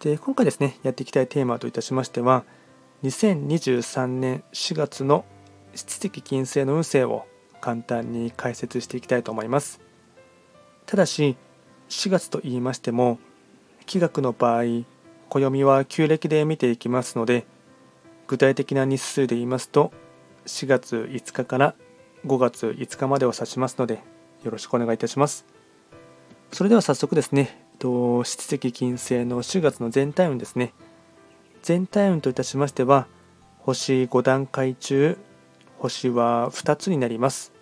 で今回ですねやっていきたいテーマといたしましては2023年4月の質的金星の運勢を簡単に解説していきたいと思います。ただし4月と言いましても気学の場合暦は旧暦で見ていきますので具体的な日数で言いますと4月5日から5月5日までを指しますのでよろしくお願いいたします。それでは早速ですねと、七石金星の4月の全体運ですね。全体運といたしましては、星5段階中、星は2つになります。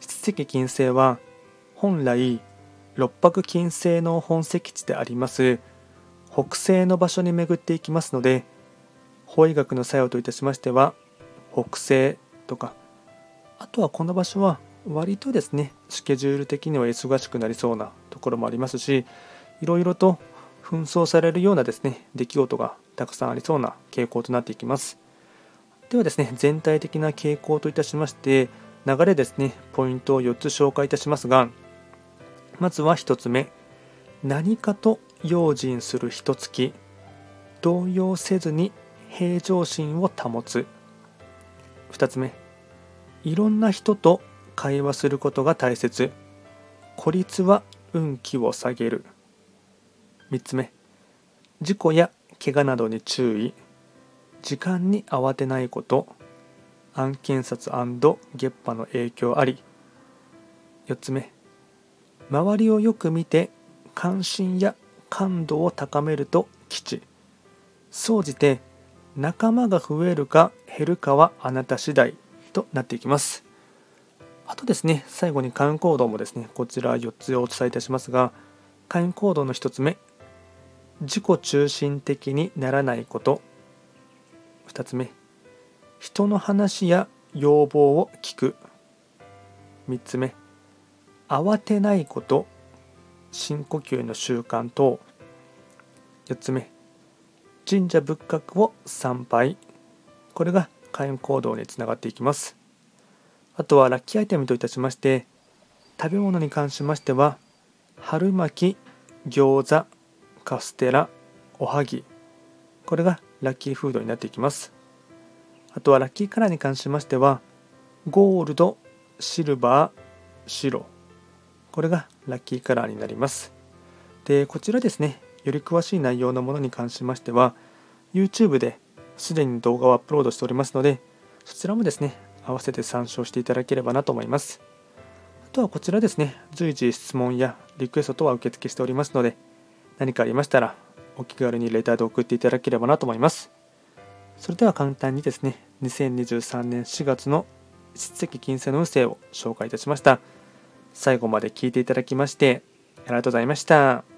七石金星は、本来、六白金星の本石地であります北西の場所に巡っていきますので法医学の作用といたしましては北西とかあとはこの場所は割とですねスケジュール的には忙しくなりそうなころもありますしいろいろと紛争されるようなですね出来事がたくさんありそうな傾向となっていきます。ではですね全体的な傾向といたしまして流れですねポイントを4つ紹介いたしますがまずは1つ目。何かと用心する一月動揺せずに平常心を保つ。2つ目。いろんな人と会話することが大切。孤立は運気を下げる。3つ目。事故や怪我などに注意。時間に慌てないこと。案件札月波の影響あり。4つ目。周りをよく見て関心や感度を高めると吉。総じて仲間が増えるか減るかはあなた次第となっていきます。あとですね、最後に会員行動もですね、こちら4つをお伝えいたしますが、会員行動の1つ目、自己中心的にならないこと。2つ目、人の話や要望を聞く。3つ目、慌てないこと、深呼吸の習慣等。4つ目、神社仏閣を参拝。これが会員行動につながっていきます。あとはラッキーアイテムといたしまして食べ物に関しましては春巻き餃子カステラおはぎ。これがラッキーフードになっていきます。あとはラッキーカラーに関しましてはゴールドシルバー白。これがラッキーカラーになります。でこちらですねより詳しい内容のものに関しましては YouTube ですでに動画をアップロードしておりますのでそちらもですね合わせて参照していただければなと思います。あとはこちらですね、随時質問やリクエストとは受付しておりますので、何かありましたらお気軽にレターで送っていただければなと思います。それでは簡単にですね、2023年4月の出石金星の運勢を紹介いたしました。最後まで聞いていただきまして、ありがとうございました。